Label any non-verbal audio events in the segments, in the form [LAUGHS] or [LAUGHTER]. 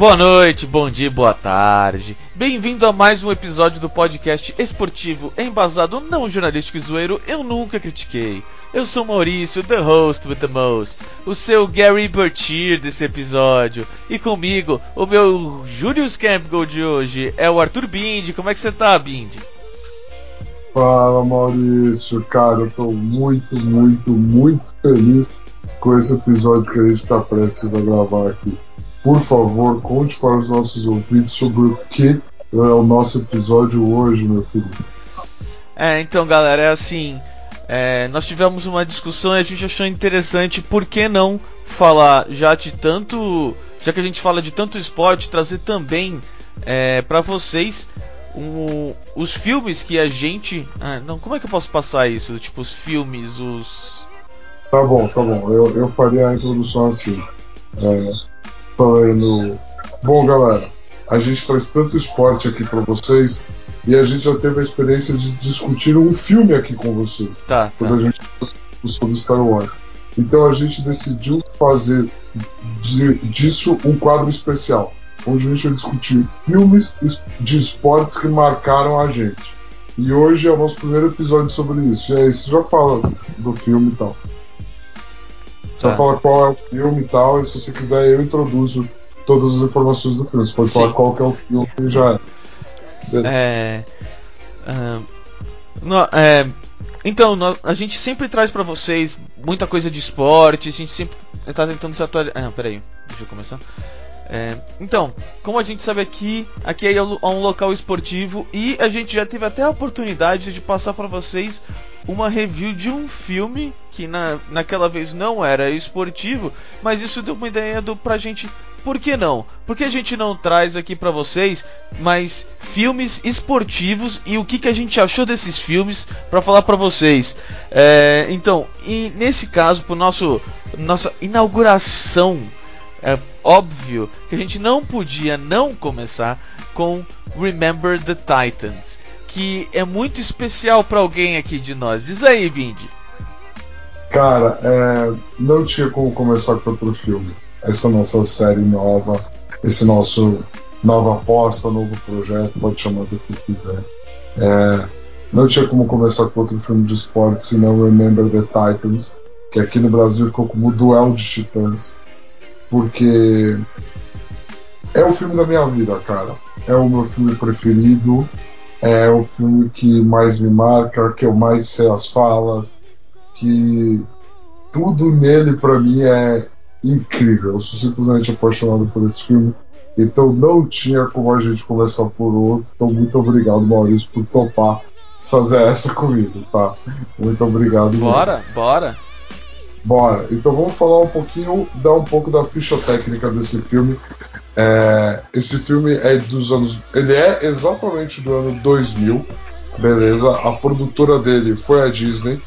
Boa noite, bom dia, boa tarde. Bem-vindo a mais um episódio do podcast esportivo embasado não jornalístico e zoeiro Eu Nunca Critiquei. Eu sou Maurício, the host with the most, o seu Gary Bertier desse episódio. E comigo, o meu Julius Campbell de hoje é o Arthur Bindi. Como é que você tá, Bindi? Fala Maurício, cara, eu tô muito, muito, muito feliz com esse episódio que a gente tá prestes a gravar aqui. Por favor, conte para os nossos ouvintes sobre o que é o nosso episódio hoje, meu filho. É, então, galera, é assim. É, nós tivemos uma discussão e a gente achou interessante por que não falar já de tanto. Já que a gente fala de tanto esporte, trazer também é, para vocês um, os filmes que a gente. Ah, não, como é que eu posso passar isso? Tipo, os filmes, os. Tá bom, tá bom. Eu, eu faria a introdução assim. É, falando: Bom, galera, a gente traz tanto esporte aqui para vocês e a gente já teve a experiência de discutir um filme aqui com vocês. Tá. Quando tá. a gente sobre Star Wars. Então a gente decidiu fazer de, disso um quadro especial, onde a gente vai discutir filmes de esportes que marcaram a gente. E hoje é o nosso primeiro episódio sobre isso. E aí, você já fala do filme e tal. Você Tá. fala qual é o filme e tal, e se você quiser eu introduzo todas as informações do filme. Você pode Sim. falar qual que é o filme e já é. É. ah, nó- é, então, a gente sempre traz pra vocês muita coisa de esporte, a gente sempre tá tentando se atualizar. Ah, peraí, deixa eu começar. É, então, como a gente sabe aqui, aqui é um um local esportivo e a gente já teve até a oportunidade de passar pra vocês uma review de um filme que na, naquela vez não era esportivo, mas isso deu uma ideia do, pra gente. Por que não? Por que a gente não traz aqui pra vocês mais filmes esportivos e o que, que a gente achou desses filmes pra falar pra vocês? É, então, e nesse caso, pro nosso nossa inauguração é óbvio que a gente não podia não começar com Remember the Titans, que é muito especial pra alguém aqui de nós. Diz aí, Bindi. Cara, é, não tinha como começar com outro filme. Essa nossa série nova, esse nosso nova aposta, novo projeto, pode chamar do que quiser. É, não tinha como começar com outro filme de esporte senão Remember the Titans, que aqui no Brasil ficou como Duelo de Titãs, porque é o filme da minha vida, cara. É o meu filme preferido, é o filme que mais me marca, que eu mais sei as falas, que tudo nele pra mim é incrível. Eu sou simplesmente apaixonado por esse filme. Então não tinha como a gente começar por outro. Então muito obrigado, Maurício, por topar fazer essa comigo, tá? Muito obrigado. mesmo. Bora, bora. Então vamos falar um pouquinho, dar um pouco da ficha técnica desse filme. É, esse filme é dos anos. Ele é exatamente do ano 2000, beleza? A produtora dele foi a Disney.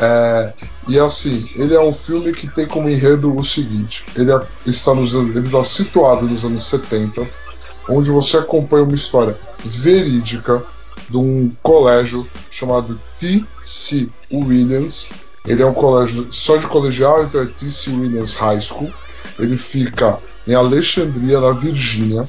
É, e assim, ele é um filme que tem como enredo o seguinte: ele é- está, nos, ele está situado nos anos 70, onde você acompanha uma história verídica de um colégio chamado T.C. Williams. Ele é um colégio só de colegial, então é T.C. Williams High School. Ele fica em Alexandria, na Virgínia.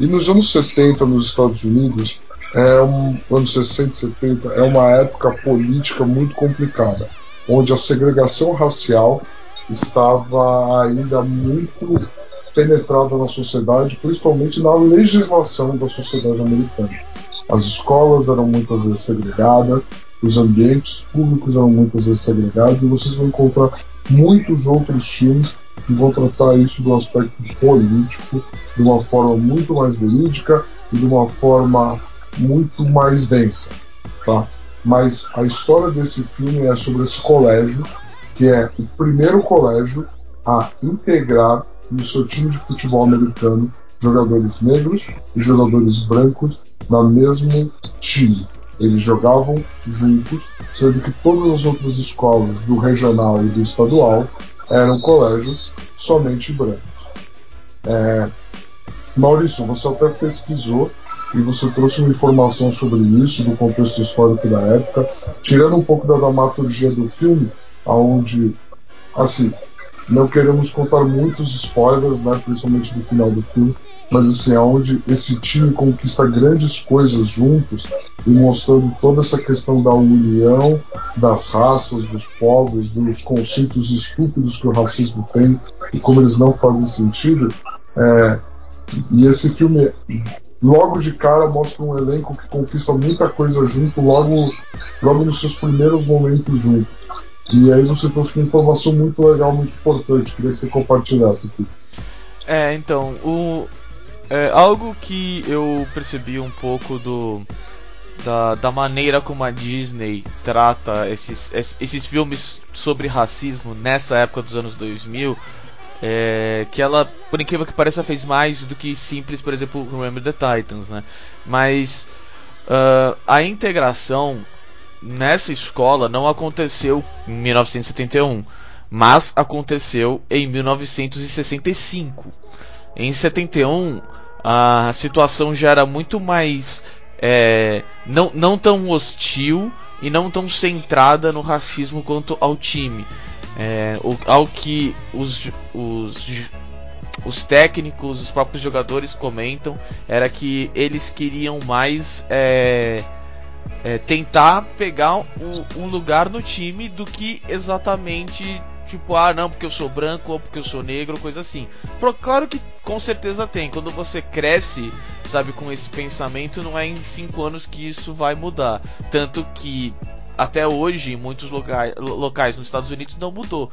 E nos anos 70, nos Estados Unidos, é um, anos 60 e 70, é uma época política muito complicada, onde a segregação racial estava ainda muito penetrada na sociedade, principalmente na legislação da sociedade americana. As escolas eram muitas vezes segregadas, os ambientes públicos eram muitas vezes segregados, e vocês vão encontrar muitos outros filmes que vão tratar isso do aspecto político de uma forma muito mais verídica e de uma forma muito mais densa, tá? Mas a história desse filme é sobre esse colégio, que é o primeiro colégio a integrar no seu time de futebol americano jogadores negros e jogadores brancos no mesmo time. Eles jogavam juntos, sendo que todas as outras escolas do regional e do estadual eram colégios somente brancos. É, Maurício, você até pesquisou e você trouxe uma informação sobre isso, do contexto histórico da época, tirando um pouco da dramaturgia do filme, aonde, assim, não queremos contar muitos spoilers, né, principalmente do final do filme, mas assim, aonde esse time conquista grandes coisas juntos e mostrando toda essa questão da união das raças, dos povos, dos conceitos estúpidos que o racismo tem e como eles não fazem sentido. É, e esse filme, logo de cara, mostra um elenco que conquista muita coisa junto, logo, logo nos seus primeiros momentos juntos. E aí você trouxe uma informação muito legal, muito importante. Queria que você compartilhasse aqui. É, então, o, é, algo que eu percebi um pouco do da, da maneira como a Disney trata esses, esses filmes sobre racismo nessa época dos anos 2000 é, que ela, por incrível que pareça, fez mais do que simples, por exemplo, Remember the Titans, né? Mas uh, a integração nessa escola não aconteceu em 1971, mas aconteceu em 1965. Em 71, a situação já era muito mais é, não, não tão hostil e não tão centrada no racismo quanto ao time. É, o, ao que os, os, os técnicos, os próprios jogadores comentam, era que eles queriam mais é, é, tentar pegar um, um lugar no time do que exatamente tipo, ah, não, porque eu sou branco ou porque eu sou negro, coisa assim. Pro, claro que com certeza tem. Quando você cresce, sabe, com esse pensamento, não é em cinco anos que isso vai mudar. Tanto que até hoje em muitos locais, locais nos Estados Unidos não mudou.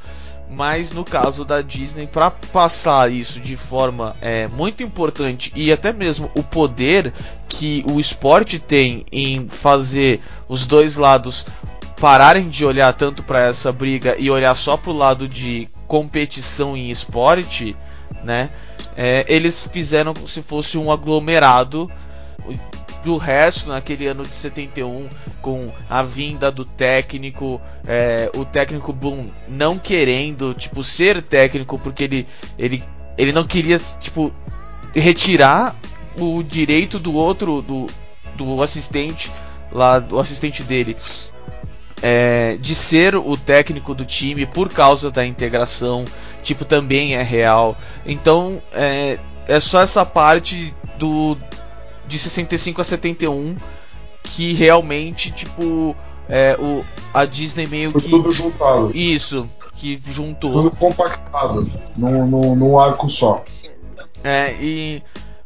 Mas no caso da Disney, para passar isso de forma é, muito importante e até mesmo o poder que o esporte tem em fazer os dois lados pararem de olhar tanto para essa briga e olhar só pro lado de competição em esporte, né? É, eles fizeram como se fosse um aglomerado do resto naquele ano de 71 com a vinda do técnico é, o técnico Boom não querendo tipo ser técnico porque ele ele ele não queria tipo retirar o direito do outro do, do assistente lá do assistente dele é, de ser o técnico do time por causa da integração, tipo, também é real. Então, é, é só essa parte do de 65 a 71 que realmente, tipo, é, o, a Disney meio Foi que. tudo juntado. Isso, que juntou. Tudo compactado, num, num, num arco só. É, e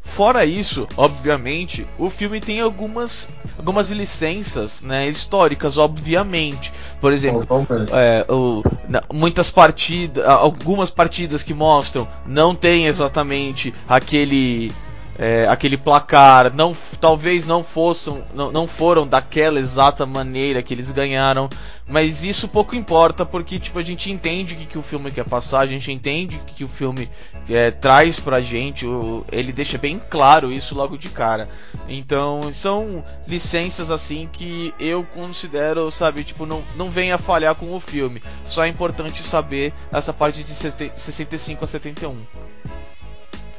Fora isso, obviamente, o filme tem algumas, algumas licenças né, históricas, obviamente. Por exemplo, é, o, muitas partidas, algumas partidas que mostram não tem exatamente aquele é, aquele placar, não, talvez não fossem, não, não foram daquela exata maneira que eles ganharam, mas isso pouco importa porque tipo a gente entende o que, que o filme quer passar, a gente entende o que, que o filme é, traz pra gente, o, ele deixa bem claro isso logo de cara. Então são licenças assim que eu considero, sabe, tipo não, não vem a falhar com o filme. Só é importante saber essa parte de 65 a 71.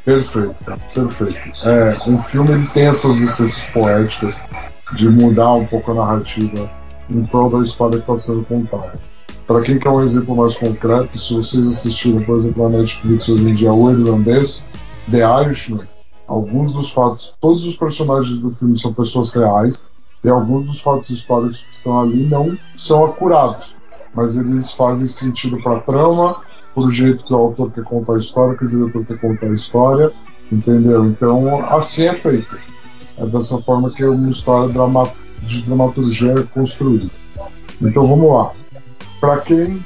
Perfeito, cara, perfeito. É, um filme ele tem essas licenças poéticas de mudar um pouco a narrativa em prol da história que está sendo contada. Para quem quer um exemplo mais concreto, se vocês assistiram, por exemplo, na Netflix hoje em dia, O Irlandês, The Irishman, alguns dos fatos, todos os personagens do filme são pessoas reais, e alguns dos fatos históricos que estão ali não são acurados, mas eles fazem sentido para a trama, por jeito que o autor quer contar a história, que o diretor quer contar a história, entendeu? Então, assim é feito. É dessa forma que uma história de dramaturgia é construída. Então, vamos lá. Para quem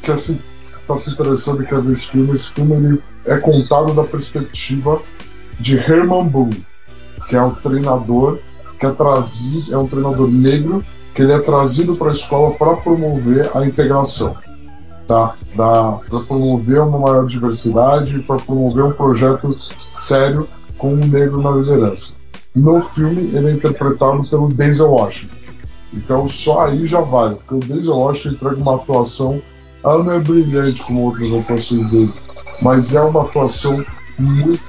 está se, tá se interessando e quer ver esse filme, esse filme ele é contado da perspectiva de Herman Boone, que é o treinador que é trazido, é um treinador negro que ele é trazido para a escola para promover a integração tá? para promover uma maior diversidade, para promover um projeto sério com um negro na liderança. No filme, ele é interpretado pelo Denzel Washington. Então, só aí já vale, porque o Denzel Washington entrega uma atuação. Ela não é brilhante como outras atuações dele, mas é uma atuação muito,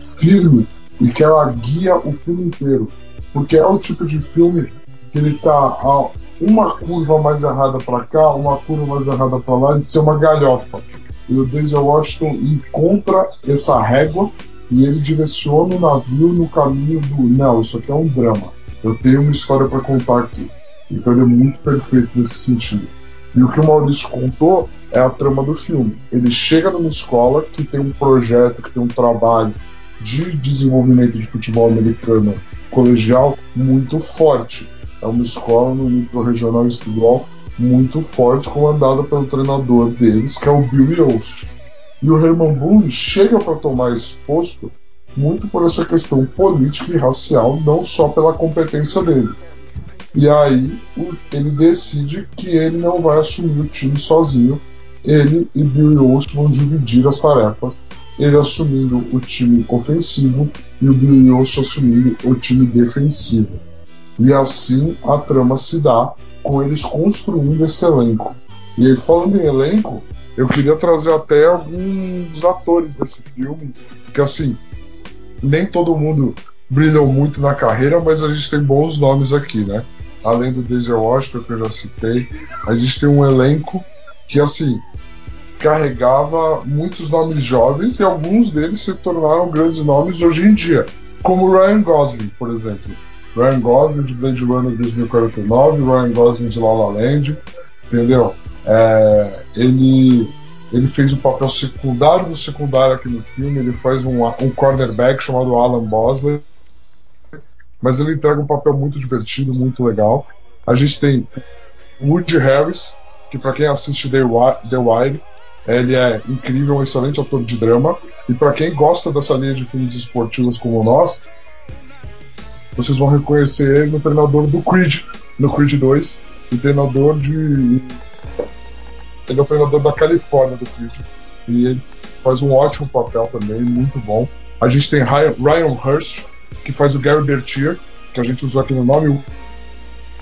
firme e que ela guia o filme inteiro. Porque é o tipo de filme que ele tá a uma curva mais errada para cá, uma curva mais errada para lá, de ser uma galhofa. E o Denzel Washington encontra essa régua e ele direciona o navio no caminho do não, isso aqui é um drama. Eu tenho uma história para contar aqui. Então ele é muito perfeito nesse sentido. E o que o Maurício contou é a trama do filme. Ele chega numa escola que tem um projeto, que tem um trabalho de desenvolvimento de futebol americano colegial muito forte. É uma escola no nível regional estadual muito forte, comandada pelo treinador deles, que é o Bill Yost. E o Herman Boone chega para tomar esse posto muito por essa questão política e racial, não só pela competência dele. E aí ele decide que ele não vai assumir o time sozinho. Ele e Bill Yost vão dividir as tarefas. Ele assumindo o time ofensivo e o Bill Yost assumindo o time defensivo. E assim a trama se dá com eles construindo esse elenco. E aí, falando em elenco, eu queria trazer até alguns atores desse filme, que assim, nem todo mundo brilhou muito na carreira, mas a gente tem bons nomes aqui, né? Além do Denzel Washington, que eu já citei, a gente tem um elenco que, assim, carregava muitos nomes jovens e alguns deles se tornaram grandes nomes hoje em dia, como Ryan Gosling, por exemplo. Ryan Gosling de Blade Runner 2049, Ryan Gosling de La La Land, entendeu? É, ele, ele fez o papel secundário do secundário aqui no filme, ele faz um, um cornerback chamado Alan Bosley, mas ele entrega um papel muito divertido, muito legal. A gente tem Woody Harris, que para quem assiste The Wire, ele é incrível, um excelente ator de drama. E para quem gosta dessa linha de filmes esportivos como nós, vocês vão reconhecer ele no treinador do Creed, no Creed 2, e treinador de. Ele é o treinador da Califórnia do Creed. E ele faz um ótimo papel também, muito bom. A gente tem Ryan Hurst, que faz o Gary Bertier, que a gente usou aqui no nome. O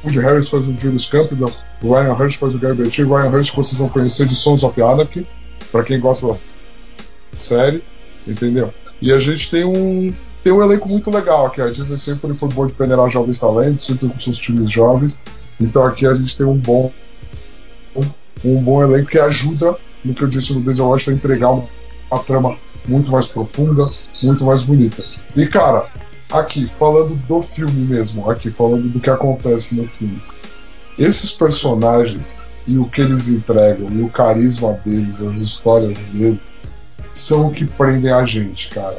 Woody Harris faz o Julius Campbell, o Ryan Hurst faz o Gary Bertier. Ryan Hurst que vocês vão conhecer de Sons of Anarchy, para quem gosta da série, entendeu? E a gente tem um tem um elenco muito legal aqui. A Disney sempre foi boa de peneirar jovens talentos, sempre com seus times jovens. Então aqui a gente tem um bom um bom elenco que ajuda no que eu disse no Washington a entregar uma, uma trama muito mais profunda, muito mais bonita. E cara, aqui falando do filme mesmo, aqui falando do que acontece no filme. Esses personagens e o que eles entregam, e o carisma deles, as histórias deles, são o que prendem a gente, cara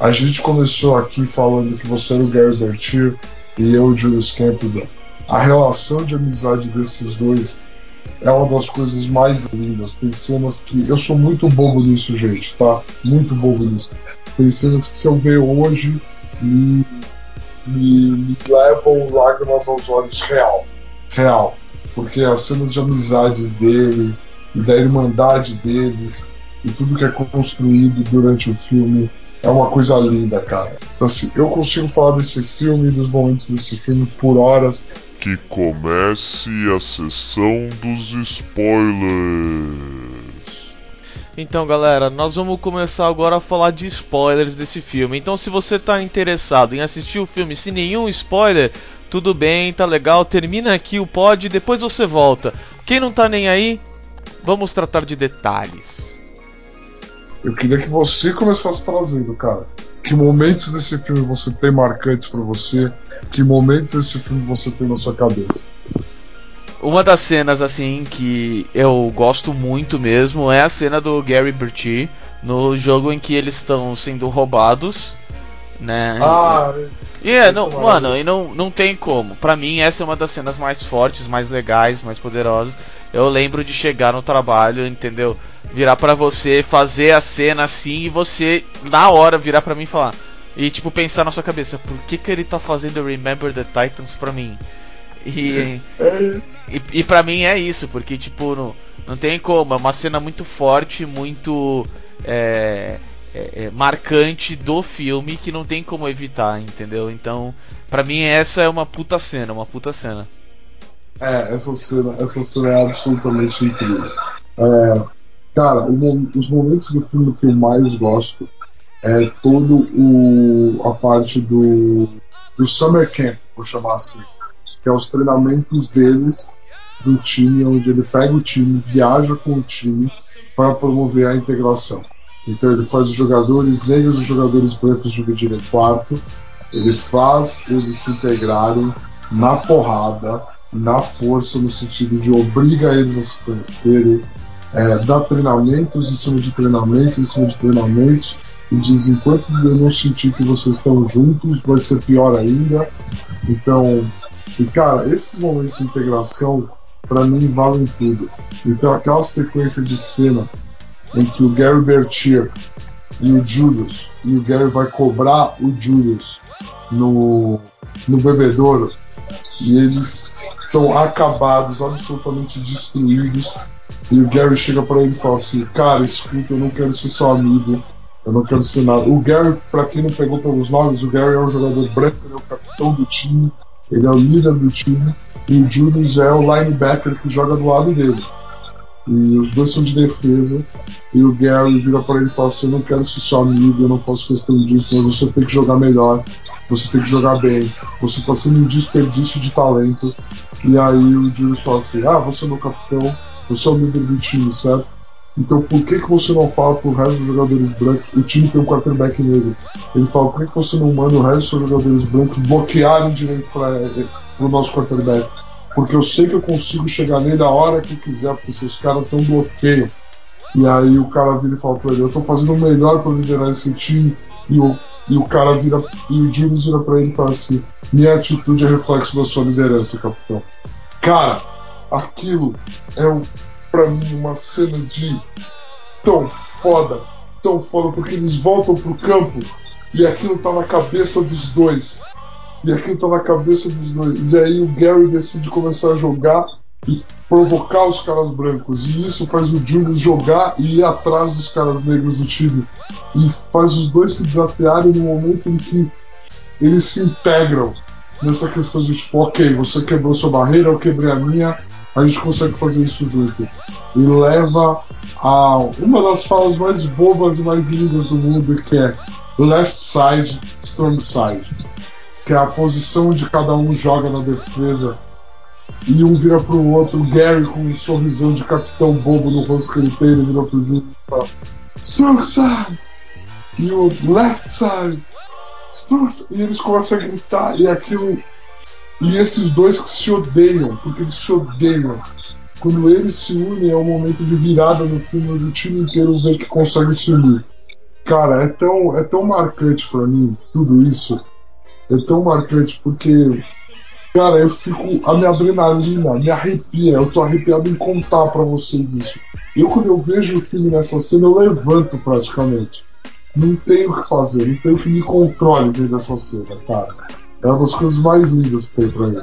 a gente começou aqui falando que você era o Gary Bertier e eu o Julius Campbell. A relação de amizade desses dois é uma das coisas mais lindas. Tem cenas que. Eu sou muito bobo nisso, gente, tá? Muito bobo nisso. Tem cenas que se eu ver hoje me, me, me levam lágrimas aos olhos real. Real. Porque as cenas de amizades dele e da irmandade deles e tudo que é construído durante o filme é uma coisa linda, cara. Então, assim, eu consigo falar desse filme, dos momentos desse filme por horas. Que comece a sessão dos spoilers. Então, galera, nós vamos começar agora a falar de spoilers desse filme. Então, se você está interessado em assistir o filme sem nenhum spoiler, tudo bem, tá legal, termina aqui o pod e depois você volta. Quem não tá nem aí, vamos tratar de detalhes. Eu queria que você começasse trazendo, cara. Que momentos desse filme você tem marcantes para você? Que momentos desse filme você tem na sua cabeça? Uma das cenas assim que eu gosto muito mesmo é a cena do Gary Bertie no jogo em que eles estão sendo roubados, né? Ah, e é, não, mano, e não, não tem como. Pra mim, essa é uma das cenas mais fortes, mais legais, mais poderosas. Eu lembro de chegar no trabalho, entendeu? Virar para você, fazer a cena assim e você, na hora, virar para mim e falar. E, tipo, pensar na sua cabeça: por que, que ele tá fazendo Remember the Titans pra mim? E, [LAUGHS] e, e pra mim é isso, porque, tipo, não, não tem como. É uma cena muito forte, muito. É, é, é, marcante do filme que não tem como evitar, entendeu? Então, para mim essa é uma puta cena, uma puta cena. É, essa cena, essa cena é absolutamente incrível. É, cara, os momentos do filme que eu mais gosto é todo o a parte do, do summer camp, vou chamar assim, que é os treinamentos deles do time, onde ele pega o time, viaja com o time para promover a integração. Então ele faz os jogadores negros e os jogadores brancos dividirem quarto, ele faz eles se integrarem na porrada, na força, no sentido de obriga eles a se conhecerem, é, dá treinamentos em cima de treinamentos, em cima de treinamentos, e diz: enquanto eu não sentir que vocês estão juntos, vai ser pior ainda. Então, e cara, esses momentos de integração, para mim, valem tudo. Então, aquela sequência de cena que o Gary Bertier e o Julius, e o Gary vai cobrar o Julius no, no bebedouro, e eles estão acabados, absolutamente destruídos. E o Gary chega para ele e fala assim: Cara, escuta, eu não quero ser seu amigo, eu não quero ser nada. O Gary, para quem não pegou pelos nomes, o Gary é um jogador branco, ele é o capitão do time, ele é o líder do time, e o Julius é o linebacker que joga do lado dele. E os dois são de defesa. E o Gary vira para ele e fala assim: Eu não quero ser seu amigo, eu não faço questão disso, mas você tem que jogar melhor, você tem que jogar bem, você está sendo um desperdício de talento. E aí o Julius fala assim: Ah, você é meu capitão, você é o líder do time, certo? Então por que, que você não fala pro resto dos jogadores brancos? O time tem um quarterback negro. Ele fala: Por que, que você não manda o resto dos seus jogadores brancos bloquearem direito para o nosso quarterback? Porque eu sei que eu consigo chegar nele a hora que quiser, porque seus caras não bloqueiam. E aí o cara vira e fala pra ele, eu tô fazendo o melhor para liderar esse time, e o, e o cara vira, e o Julius vira pra ele e fala assim, minha atitude é reflexo da sua liderança, capitão. Cara, aquilo é um, pra mim uma cena de tão foda, tão foda, porque eles voltam pro campo e aquilo tá na cabeça dos dois. E aquilo tá na cabeça dos dois. E aí o Gary decide começar a jogar e provocar os caras brancos. E isso faz o Julius jogar e ir atrás dos caras negros do time. E faz os dois se desafiarem no momento em que eles se integram nessa questão de tipo, ok, você quebrou sua barreira, eu quebrei a minha, a gente consegue fazer isso junto. E leva a uma das falas mais bobas e mais lindas do mundo, que é left side, strong side que é a posição de cada um joga na defesa. E um vira pro outro, o Gary com um sorrisão de capitão bobo no rosto que ele tem, ele vira pro Júlio e fala: Strong side! E o left side! Strong side! E eles começam a gritar, e aquilo. E esses dois que se odeiam, porque eles se odeiam. Quando eles se unem, é um momento de virada no filme onde o time inteiro vê que consegue se unir. Cara, é tão, é tão marcante para mim tudo isso é tão marcante porque, cara, eu fico. A minha adrenalina me arrepia. Eu tô arrepiado em contar para vocês isso. Eu, quando eu vejo o filme nessa cena, eu levanto praticamente. Não tenho o que fazer, não tenho que me controle dentro dessa cena, cara. É uma das coisas mais lindas que tem pra mim.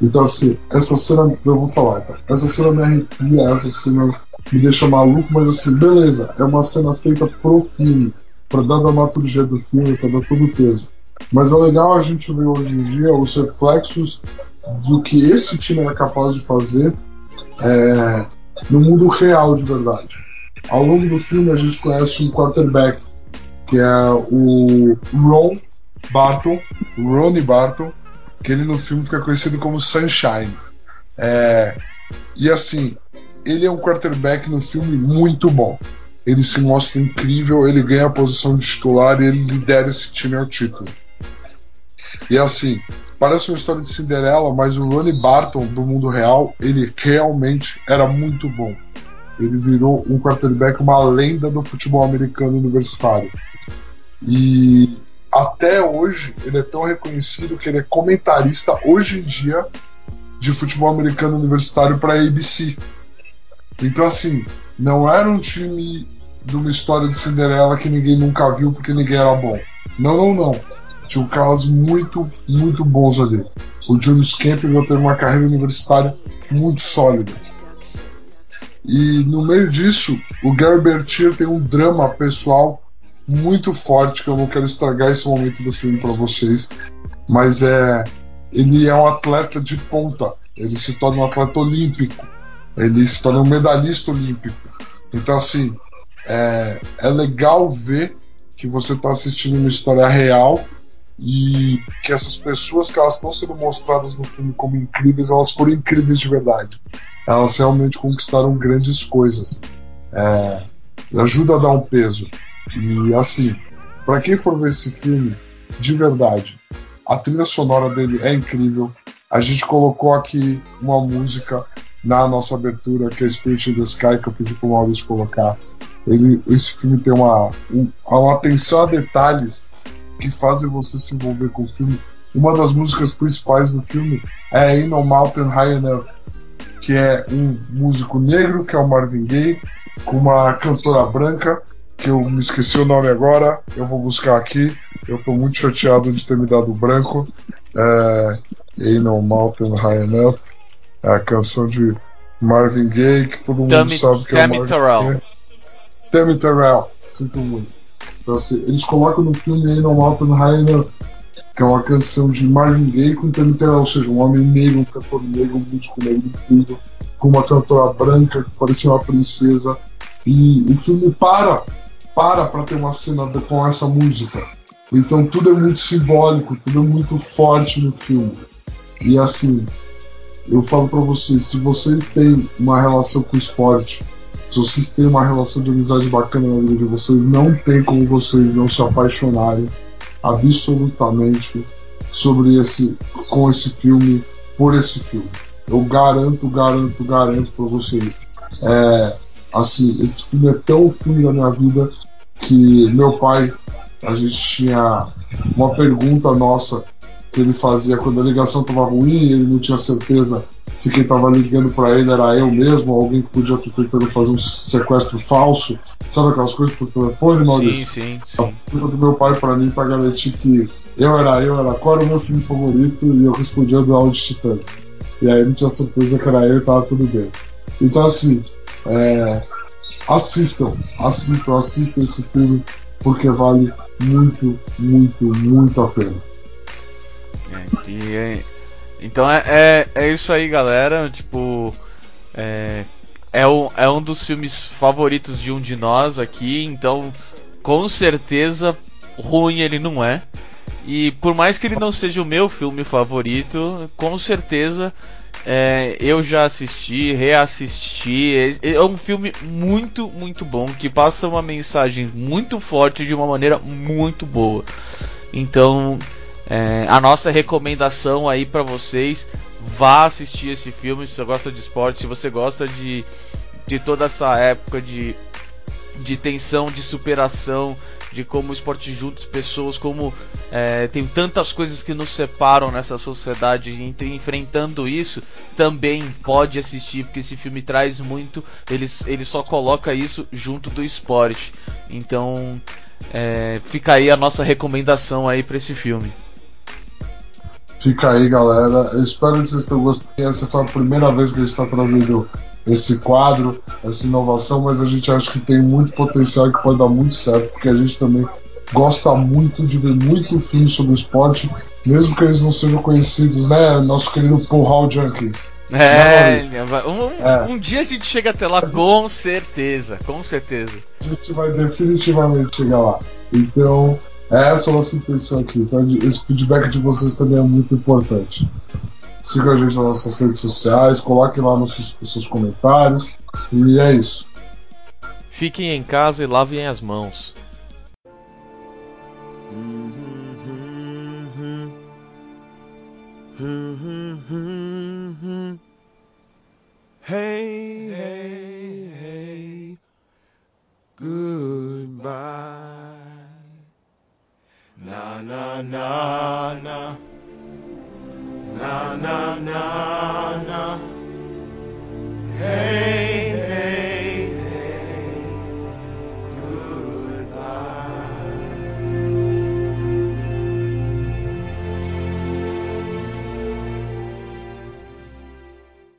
Então, assim, essa cena, eu vou falar, tá? Essa cena me arrepia, essa cena me deixa maluco, mas assim, beleza, é uma cena feita pro filme, pra dar a dramaturgia do filme, pra dar todo o peso. Mas é legal a gente ver hoje em dia os reflexos do que esse time era capaz de fazer é, no mundo real de verdade. Ao longo do filme a gente conhece um quarterback que é o Ron Barton, Ronnie Barton, que ele no filme fica conhecido como Sunshine. É, e assim, ele é um quarterback no filme muito bom. Ele se mostra incrível, ele ganha a posição de titular e ele lidera esse time ao título. E assim, parece uma história de Cinderela, mas o Ronnie Barton do mundo real, ele realmente era muito bom. Ele virou um quarterback, uma lenda do futebol americano universitário. E até hoje ele é tão reconhecido que ele é comentarista hoje em dia de futebol americano universitário para a ABC. Então assim, não era um time de uma história de Cinderela que ninguém nunca viu porque ninguém era bom. Não, não, não tinha caras muito, muito bons ali. O Julius Campbell teve uma carreira universitária muito sólida. E no meio disso, o Gary Bertier tem um drama pessoal muito forte que eu não quero estragar esse momento do filme para vocês, mas é ele é um atleta de ponta, ele se torna um atleta olímpico, ele se torna um medalhista olímpico. Então assim, é, é legal ver que você está assistindo uma história real e que essas pessoas que elas estão sendo mostradas no filme como incríveis, elas foram incríveis de verdade. Elas realmente conquistaram grandes coisas. É, ajuda a dar um peso. E assim, para quem for ver esse filme, de verdade, a trilha sonora dele é incrível. A gente colocou aqui uma música na nossa abertura, que é Spirit in the Sky, que eu pedi pro Maurício colocar. Ele, esse filme tem uma, um, uma atenção a detalhes que fazem você se envolver com o filme. Uma das músicas principais do filme é Ain't No Mountain High Enough, que é um músico negro, que é o Marvin Gaye, com uma cantora branca, que eu me esqueci o nome agora, eu vou buscar aqui. Eu tô muito chateado de ter me dado branco. É, Ain't No Mountain High Enough, é a canção de Marvin Gaye, que todo mundo sabe que é o Marvin Terrell. Gaye. Tammy Terrell, sinto muito. Então, assim, eles colocam no filme Ain't No Mountain High Enough, que é uma canção de Marvin Gaye com Tammy Terrell, ou seja, um homem negro, um cantor negro, um músico negro incrível, com uma cantora branca que parecia uma princesa. E o filme para, para para ter uma cena com essa música. Então tudo é muito simbólico, tudo é muito forte no filme. E assim, eu falo para vocês, se vocês têm uma relação com o esporte, se vocês têm uma relação de amizade bacana na vida de vocês, não tem como vocês não se apaixonarem absolutamente sobre esse com esse filme, por esse filme. Eu garanto, garanto, garanto para vocês. É, assim, esse filme é tão filme da minha vida que meu pai, a gente tinha uma pergunta nossa que ele fazia quando a ligação estava ruim, ele não tinha certeza se quem estava ligando para ele era eu mesmo, ou alguém que podia estar tentando fazer um sequestro falso. Sabe aquelas coisas por telefone, Maurício? Sim, sim, A sim. pergunta do meu pai para mim para garantir que eu era eu, era qual era o meu filme favorito e eu respondia do Audi Titãs. E aí ele tinha certeza que era eu e tava tudo bem. Então assim, é, assistam, assistam, assistam esse filme porque vale muito, muito, muito a pena. É, e é- então é, é, é isso aí, galera. Tipo, é, é, um, é um dos filmes favoritos de um de nós aqui. Então, com certeza, ruim ele não é. E por mais que ele não seja o meu filme favorito, com certeza é, eu já assisti, reassisti. É, é um filme muito, muito bom que passa uma mensagem muito forte de uma maneira muito boa. Então, é, a nossa recomendação aí pra vocês, vá assistir esse filme se você gosta de esporte, se você gosta de, de toda essa época de, de tensão, de superação, de como o esporte junta as pessoas, como é, tem tantas coisas que nos separam nessa sociedade e enfrentando isso, também pode assistir, porque esse filme traz muito, ele, ele só coloca isso junto do esporte. Então, é, fica aí a nossa recomendação aí pra esse filme. Fica aí, galera. Eu espero que vocês tenham gostado. Essa foi a primeira vez que a gente está trazendo esse quadro, essa inovação, mas a gente acha que tem muito potencial e que pode dar muito certo, porque a gente também gosta muito de ver muito filme sobre esporte, mesmo que eles não sejam conhecidos, né? Nosso querido Paul Hall Junkies. É, um- É. um dia a gente chega até lá, com certeza, com certeza. A gente vai definitivamente chegar lá. Então, essa é a nossa intenção aqui. Então, esse feedback de vocês também é muito importante. Siga a gente nas nossas redes sociais, coloque lá nos seus, os seus comentários. E é isso. Fiquem em casa e lavem as mãos. Hey, hey, hey, goodbye. Na na na na. Na na na na. Hey.